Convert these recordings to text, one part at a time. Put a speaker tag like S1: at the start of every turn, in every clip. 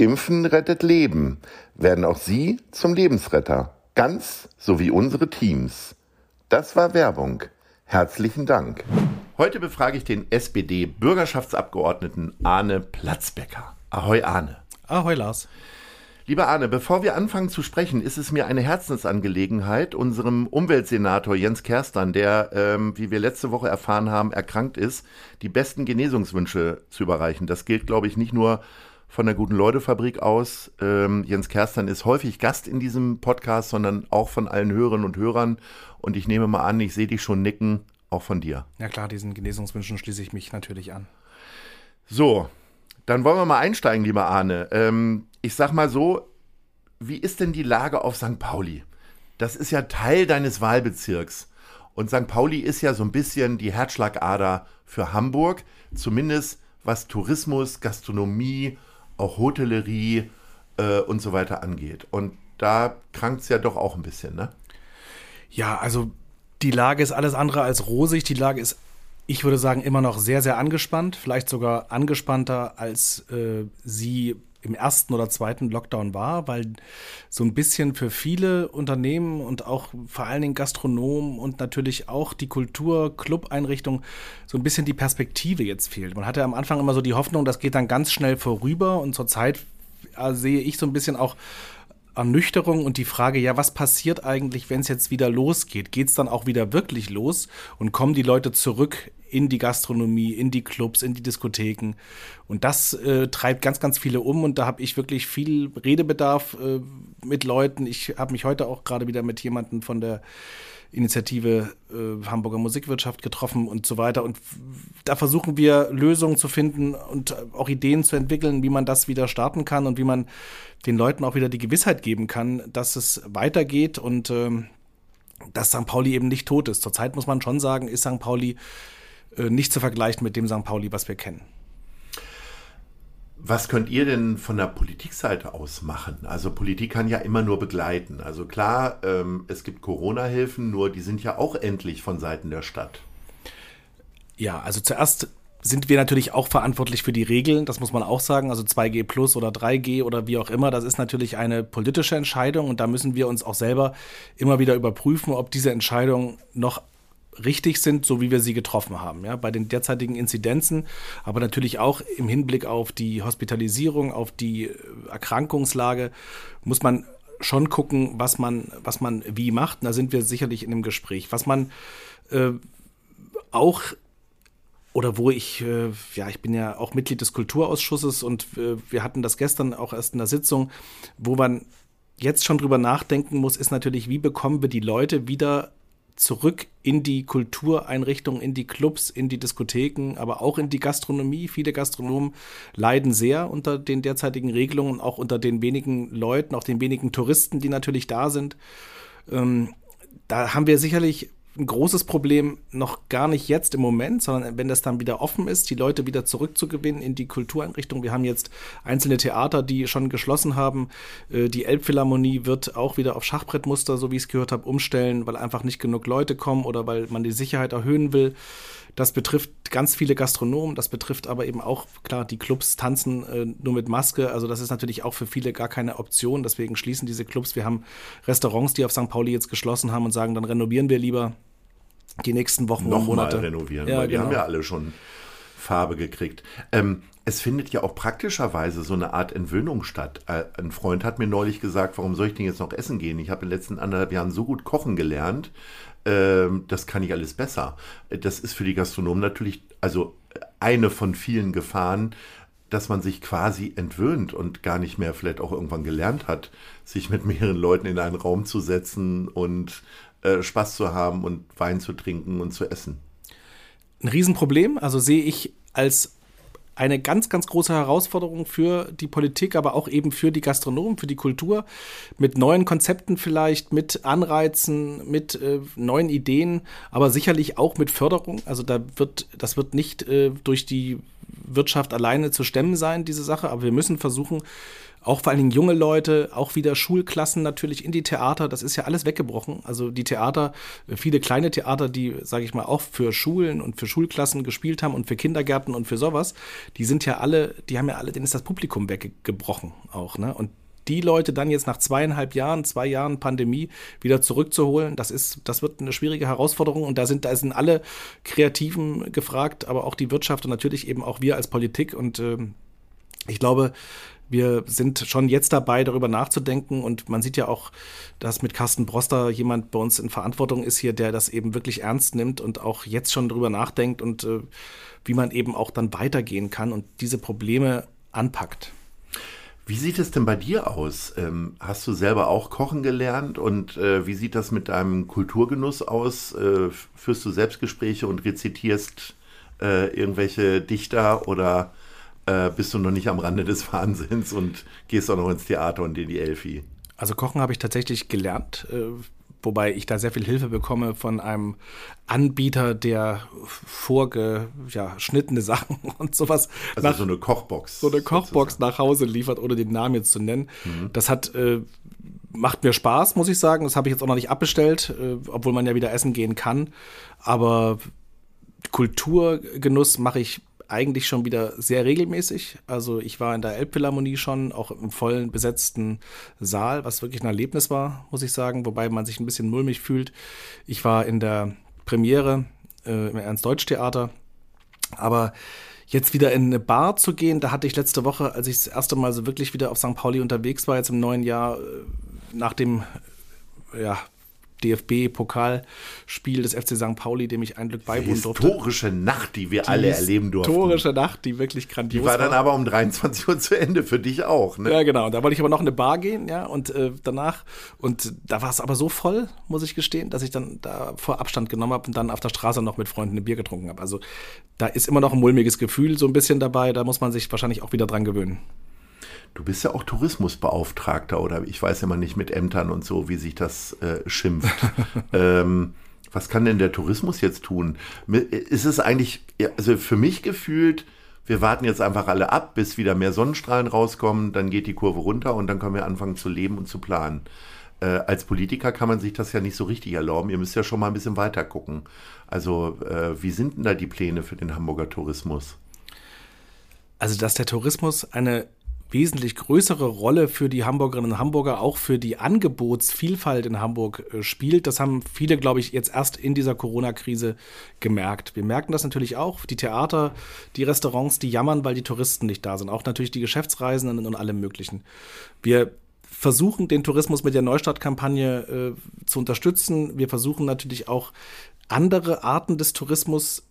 S1: Impfen rettet Leben. Werden auch Sie zum Lebensretter. Ganz so wie unsere Teams. Das war Werbung. Herzlichen Dank. Heute befrage ich den SPD-Bürgerschaftsabgeordneten Arne Platzbecker. Ahoi Arne.
S2: Ahoi Lars.
S1: Lieber Arne, bevor wir anfangen zu sprechen, ist es mir eine Herzensangelegenheit, unserem Umweltsenator Jens Kerstern, der, ähm, wie wir letzte Woche erfahren haben, erkrankt ist, die besten Genesungswünsche zu überreichen. Das gilt, glaube ich, nicht nur von der Guten Leute Fabrik aus. Ähm, Jens Kerstern ist häufig Gast in diesem Podcast, sondern auch von allen Hörerinnen und Hörern. Und ich nehme mal an, ich sehe dich schon nicken, auch von dir.
S2: Ja klar, diesen Genesungswünschen schließe ich mich natürlich an.
S1: So, dann wollen wir mal einsteigen, lieber Arne. Ähm, ich sag mal so, wie ist denn die Lage auf St. Pauli? Das ist ja Teil deines Wahlbezirks. Und St. Pauli ist ja so ein bisschen die Herzschlagader für Hamburg, zumindest was Tourismus, Gastronomie auch Hotellerie äh, und so weiter angeht. Und da krankt es ja doch auch ein bisschen, ne?
S2: Ja, also die Lage ist alles andere als rosig. Die Lage ist, ich würde sagen, immer noch sehr, sehr angespannt. Vielleicht sogar angespannter, als äh, sie im ersten oder zweiten Lockdown war, weil so ein bisschen für viele Unternehmen und auch vor allen Dingen Gastronomen und natürlich auch die Kultur, Club-Einrichtungen so ein bisschen die Perspektive jetzt fehlt. Man hatte am Anfang immer so die Hoffnung, das geht dann ganz schnell vorüber und zurzeit äh, sehe ich so ein bisschen auch Ernüchterung und die Frage, ja, was passiert eigentlich, wenn es jetzt wieder losgeht? Geht es dann auch wieder wirklich los und kommen die Leute zurück in die Gastronomie, in die Clubs, in die Diskotheken? Und das äh, treibt ganz, ganz viele um und da habe ich wirklich viel Redebedarf äh, mit Leuten. Ich habe mich heute auch gerade wieder mit jemandem von der Initiative äh, Hamburger Musikwirtschaft getroffen und so weiter. Und da versuchen wir Lösungen zu finden und auch Ideen zu entwickeln, wie man das wieder starten kann und wie man den Leuten auch wieder die Gewissheit geben kann, dass es weitergeht und ähm, dass St. Pauli eben nicht tot ist. Zurzeit muss man schon sagen, ist St. Pauli nicht zu vergleichen mit dem St. Pauli, was wir kennen.
S1: Was könnt ihr denn von der Politikseite aus machen? Also Politik kann ja immer nur begleiten. Also klar, ähm, es gibt Corona-Hilfen, nur die sind ja auch endlich von Seiten der Stadt.
S2: Ja, also zuerst sind wir natürlich auch verantwortlich für die Regeln, das muss man auch sagen. Also 2G plus oder 3G oder wie auch immer, das ist natürlich eine politische Entscheidung und da müssen wir uns auch selber immer wieder überprüfen, ob diese Entscheidung noch richtig sind, so wie wir sie getroffen haben. Ja, bei den derzeitigen Inzidenzen, aber natürlich auch im Hinblick auf die Hospitalisierung, auf die äh, Erkrankungslage, muss man schon gucken, was man, was man wie macht. da sind wir sicherlich in einem Gespräch. Was man äh, auch oder wo ich, äh, ja, ich bin ja auch Mitglied des Kulturausschusses und äh, wir hatten das gestern auch erst in der Sitzung, wo man jetzt schon drüber nachdenken muss, ist natürlich, wie bekommen wir die Leute wieder zurück in die Kultureinrichtungen, in die Clubs, in die Diskotheken, aber auch in die Gastronomie. Viele Gastronomen leiden sehr unter den derzeitigen Regelungen, auch unter den wenigen Leuten, auch den wenigen Touristen, die natürlich da sind. Ähm, da haben wir sicherlich ein großes Problem noch gar nicht jetzt im Moment, sondern wenn das dann wieder offen ist, die Leute wieder zurückzugewinnen in die Kultureinrichtung. Wir haben jetzt einzelne Theater, die schon geschlossen haben. Äh, die Elbphilharmonie wird auch wieder auf Schachbrettmuster, so wie ich es gehört habe, umstellen, weil einfach nicht genug Leute kommen oder weil man die Sicherheit erhöhen will. Das betrifft ganz viele Gastronomen, das betrifft aber eben auch, klar, die Clubs tanzen äh, nur mit Maske. Also das ist natürlich auch für viele gar keine Option. Deswegen schließen diese Clubs. Wir haben Restaurants, die auf St. Pauli jetzt geschlossen haben und sagen, dann renovieren wir lieber die nächsten Wochen
S1: Noch und Monate. Mal renovieren, ja, weil die genau. haben ja alle schon Farbe gekriegt. Ähm, es findet ja auch praktischerweise so eine Art Entwöhnung statt. Äh, ein Freund hat mir neulich gesagt, warum soll ich denn jetzt noch essen gehen? Ich habe in den letzten anderthalb Jahren so gut kochen gelernt, ähm, das kann ich alles besser. Das ist für die Gastronomen natürlich also eine von vielen Gefahren, dass man sich quasi entwöhnt und gar nicht mehr vielleicht auch irgendwann gelernt hat, sich mit mehreren Leuten in einen Raum zu setzen und äh, Spaß zu haben und Wein zu trinken und zu essen.
S2: Ein Riesenproblem, also sehe ich als eine ganz, ganz große Herausforderung für die Politik, aber auch eben für die Gastronomen, für die Kultur, mit neuen Konzepten vielleicht, mit Anreizen, mit äh, neuen Ideen, aber sicherlich auch mit Förderung. Also da wird, das wird nicht äh, durch die Wirtschaft alleine zu stemmen sein, diese Sache, aber wir müssen versuchen, auch vor allen Dingen junge Leute, auch wieder Schulklassen natürlich in die Theater, das ist ja alles weggebrochen. Also die Theater, viele kleine Theater, die, sage ich mal, auch für Schulen und für Schulklassen gespielt haben und für Kindergärten und für sowas, die sind ja alle, die haben ja alle, denen ist das Publikum weggebrochen auch, ne? Und die Leute dann jetzt nach zweieinhalb Jahren, zwei Jahren Pandemie wieder zurückzuholen, das ist, das wird eine schwierige Herausforderung und da sind, da sind alle Kreativen gefragt, aber auch die Wirtschaft und natürlich eben auch wir als Politik und äh, ich glaube, wir sind schon jetzt dabei, darüber nachzudenken und man sieht ja auch, dass mit Carsten Broster jemand bei uns in Verantwortung ist hier, der das eben wirklich ernst nimmt und auch jetzt schon darüber nachdenkt und äh, wie man eben auch dann weitergehen kann und diese Probleme anpackt.
S1: Wie sieht es denn bei dir aus? Ähm, hast du selber auch kochen gelernt und äh, wie sieht das mit deinem Kulturgenuss aus? Äh, führst du Selbstgespräche und rezitierst äh, irgendwelche Dichter oder äh, bist du noch nicht am Rande des Wahnsinns und gehst auch noch ins Theater und in die Elfi.
S2: Also Kochen habe ich tatsächlich gelernt, äh, wobei ich da sehr viel Hilfe bekomme von einem Anbieter, der vorgeschnittene ja, Sachen und sowas.
S1: Also nach, so eine Kochbox.
S2: So eine Kochbox sozusagen. nach Hause liefert, ohne den Namen jetzt zu nennen. Mhm. Das hat äh, macht mir Spaß, muss ich sagen. Das habe ich jetzt auch noch nicht abbestellt, äh, obwohl man ja wieder essen gehen kann. Aber Kulturgenuss mache ich eigentlich schon wieder sehr regelmäßig. Also ich war in der Elbphilharmonie schon, auch im vollen besetzten Saal, was wirklich ein Erlebnis war, muss ich sagen, wobei man sich ein bisschen mulmig fühlt. Ich war in der Premiere äh, im Ernst-Deutsch-Theater, aber jetzt wieder in eine Bar zu gehen, da hatte ich letzte Woche, als ich das erste Mal so wirklich wieder auf St. Pauli unterwegs war, jetzt im neuen Jahr, äh, nach dem ja, DFB-Pokalspiel des FC St. Pauli, dem ich ein Glück beiwohnen
S1: durfte. Historische Nacht, die wir die alle erleben durften.
S2: Historische Nacht, die wirklich grandios
S1: war. Die war dann aber um 23 Uhr zu Ende, für dich auch, ne?
S2: Ja, genau. Da wollte ich aber noch in eine Bar gehen, ja, und äh, danach, und da war es aber so voll, muss ich gestehen, dass ich dann da vor Abstand genommen habe und dann auf der Straße noch mit Freunden ein Bier getrunken habe. Also da ist immer noch ein mulmiges Gefühl so ein bisschen dabei, da muss man sich wahrscheinlich auch wieder dran gewöhnen.
S1: Du bist ja auch Tourismusbeauftragter oder ich weiß immer nicht mit Ämtern und so, wie sich das äh, schimpft. ähm, was kann denn der Tourismus jetzt tun? Ist es eigentlich, also für mich gefühlt, wir warten jetzt einfach alle ab, bis wieder mehr Sonnenstrahlen rauskommen, dann geht die Kurve runter und dann können wir anfangen zu leben und zu planen. Äh, als Politiker kann man sich das ja nicht so richtig erlauben. Ihr müsst ja schon mal ein bisschen weiter gucken. Also, äh, wie sind denn da die Pläne für den Hamburger Tourismus?
S2: Also, dass der Tourismus eine wesentlich größere Rolle für die Hamburgerinnen und Hamburger, auch für die Angebotsvielfalt in Hamburg äh, spielt. Das haben viele, glaube ich, jetzt erst in dieser Corona-Krise gemerkt. Wir merken das natürlich auch. Die Theater, die Restaurants, die jammern, weil die Touristen nicht da sind. Auch natürlich die Geschäftsreisenden und allem Möglichen. Wir versuchen, den Tourismus mit der Neustartkampagne äh, zu unterstützen. Wir versuchen natürlich auch andere Arten des Tourismus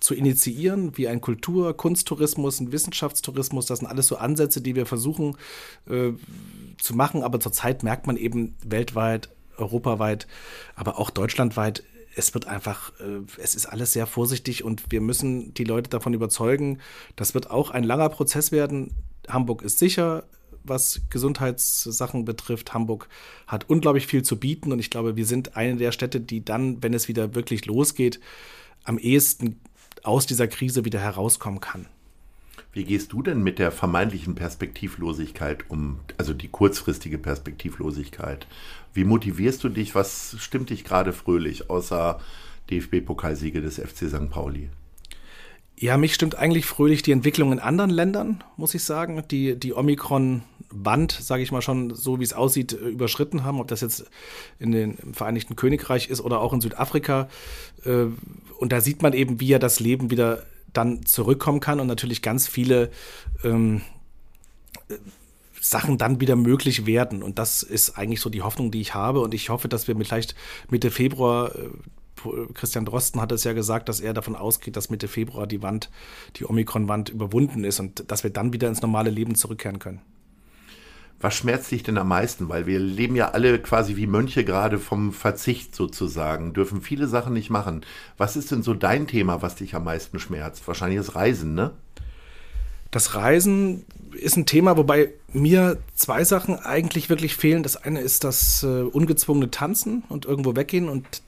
S2: zu initiieren, wie ein Kultur-, Kunsttourismus, ein Wissenschaftstourismus. Das sind alles so Ansätze, die wir versuchen äh, zu machen. Aber zurzeit merkt man eben weltweit, europaweit, aber auch deutschlandweit, es wird einfach, äh, es ist alles sehr vorsichtig und wir müssen die Leute davon überzeugen. Das wird auch ein langer Prozess werden. Hamburg ist sicher, was Gesundheitssachen betrifft. Hamburg hat unglaublich viel zu bieten und ich glaube, wir sind eine der Städte, die dann, wenn es wieder wirklich losgeht, am ehesten aus dieser Krise wieder herauskommen kann.
S1: Wie gehst du denn mit der vermeintlichen Perspektivlosigkeit um, also die kurzfristige Perspektivlosigkeit? Wie motivierst du dich? Was stimmt dich gerade fröhlich, außer DFB-Pokalsiege des FC St. Pauli?
S2: Ja, mich stimmt eigentlich fröhlich die Entwicklung in anderen Ländern, muss ich sagen, die die Omikron-Band, sage ich mal schon, so wie es aussieht, äh, überschritten haben. Ob das jetzt in den, im Vereinigten Königreich ist oder auch in Südafrika. Äh, und da sieht man eben, wie ja das Leben wieder dann zurückkommen kann und natürlich ganz viele ähm, Sachen dann wieder möglich werden. Und das ist eigentlich so die Hoffnung, die ich habe. Und ich hoffe, dass wir vielleicht Mitte Februar äh, Christian Drosten hat es ja gesagt, dass er davon ausgeht, dass Mitte Februar die Wand, die Omikron-Wand überwunden ist und dass wir dann wieder ins normale Leben zurückkehren können.
S1: Was schmerzt dich denn am meisten? Weil wir leben ja alle quasi wie Mönche gerade vom Verzicht sozusagen, dürfen viele Sachen nicht machen. Was ist denn so dein Thema, was dich am meisten schmerzt? Wahrscheinlich das Reisen, ne?
S2: Das Reisen ist ein Thema, wobei mir zwei Sachen eigentlich wirklich fehlen. Das eine ist das äh, ungezwungene Tanzen und irgendwo weggehen und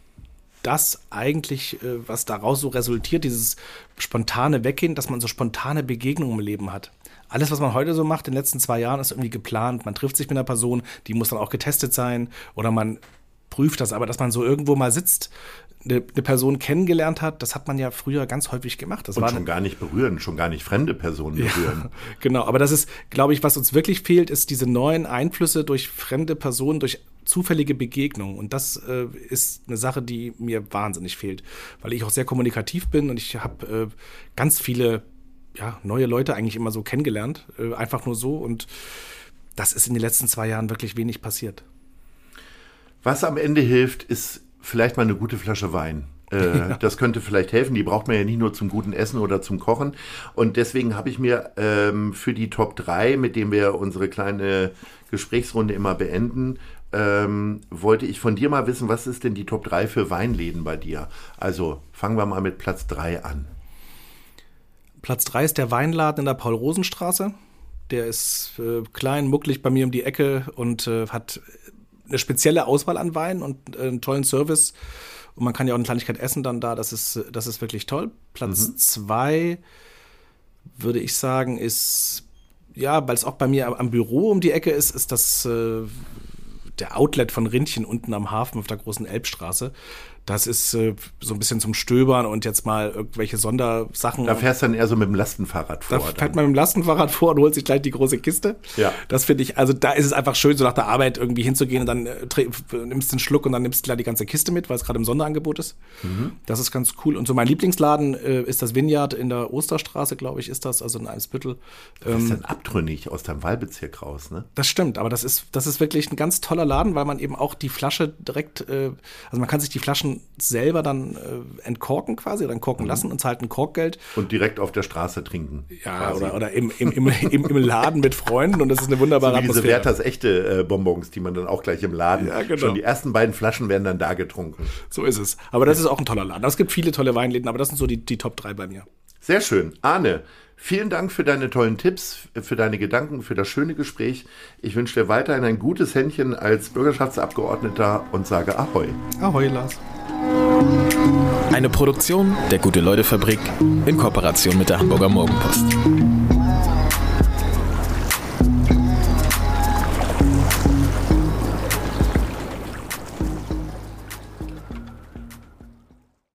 S2: das eigentlich, äh, was daraus so resultiert, dieses spontane Weggehen, dass man so spontane Begegnungen im Leben hat. Alles, was man heute so macht, in den letzten zwei Jahren, ist irgendwie geplant. Man trifft sich mit einer Person, die muss dann auch getestet sein oder man prüft das, aber dass man so irgendwo mal sitzt, eine, eine, Person kennengelernt hat, das hat man ja früher ganz häufig gemacht. Das
S1: und
S2: war
S1: schon gar nicht berühren, schon gar nicht fremde Personen berühren. Ja,
S2: genau, aber das ist, glaube ich, was uns wirklich fehlt, ist diese neuen Einflüsse durch fremde Personen, durch zufällige Begegnungen. Und das äh, ist eine Sache, die mir wahnsinnig fehlt, weil ich auch sehr kommunikativ bin und ich habe äh, ganz viele ja, neue Leute eigentlich immer so kennengelernt, äh, einfach nur so. Und das ist in den letzten zwei Jahren wirklich wenig passiert.
S1: Was am Ende hilft, ist vielleicht mal eine gute Flasche Wein. Äh, ja. Das könnte vielleicht helfen. Die braucht man ja nicht nur zum guten Essen oder zum Kochen. Und deswegen habe ich mir ähm, für die Top 3, mit dem wir unsere kleine Gesprächsrunde immer beenden, ähm, wollte ich von dir mal wissen, was ist denn die Top 3 für Weinläden bei dir? Also fangen wir mal mit Platz 3 an.
S2: Platz 3 ist der Weinladen in der Paul-Rosen-Straße. Der ist äh, klein, mucklig bei mir um die Ecke und äh, hat eine spezielle Auswahl an Weinen und äh, einen tollen Service. Und man kann ja auch eine Kleinigkeit essen dann da. Das ist, das ist wirklich toll. Platz 2 mhm. würde ich sagen, ist, ja, weil es auch bei mir am Büro um die Ecke ist, ist das äh, der Outlet von Rindchen unten am Hafen auf der großen Elbstraße. Das ist äh, so ein bisschen zum Stöbern und jetzt mal irgendwelche Sondersachen.
S1: Da fährst du dann eher so mit dem Lastenfahrrad vor.
S2: Da fährt man mit dem Lastenfahrrad vor und holt sich gleich die große Kiste. Ja. Das finde ich, also da ist es einfach schön, so nach der Arbeit irgendwie hinzugehen und dann äh, nimmst du einen Schluck und dann nimmst du gleich die ganze Kiste mit, weil es gerade im Sonderangebot ist. Mhm. Das ist ganz cool. Und so mein Lieblingsladen äh, ist das Vineyard in der Osterstraße, glaube ich, ist das, also in Eimsbüttel.
S1: Ähm, das ist dann abtrünnig aus deinem Wahlbezirk raus, ne?
S2: Das stimmt, aber das ist, das ist wirklich ein ganz toller Laden, weil man eben auch die Flasche direkt, äh, also man kann sich die Flaschen selber dann äh, entkorken quasi oder entkorken mhm. lassen und zahlt ein Korkgeld.
S1: Und direkt auf der Straße trinken.
S2: Ja, oder, oder im, im, im, im, Laden mit Freunden und das ist eine wunderbare
S1: so wie diese Werthers echte äh, Bonbons, die man dann auch gleich im Laden, ja, genau. schon die ersten beiden Flaschen werden dann da getrunken.
S2: So ist es. Aber das ist auch ein toller Laden. Es gibt viele tolle Weinläden, aber das sind so die, die Top 3 bei mir.
S1: Sehr schön. Arne, Vielen Dank für deine tollen Tipps, für deine Gedanken, für das schöne Gespräch. Ich wünsche dir weiterhin ein gutes Händchen als Bürgerschaftsabgeordneter und sage Ahoi.
S2: Ahoi, Lars.
S3: Eine Produktion der Gute-Leute-Fabrik in Kooperation mit der Hamburger Morgenpost.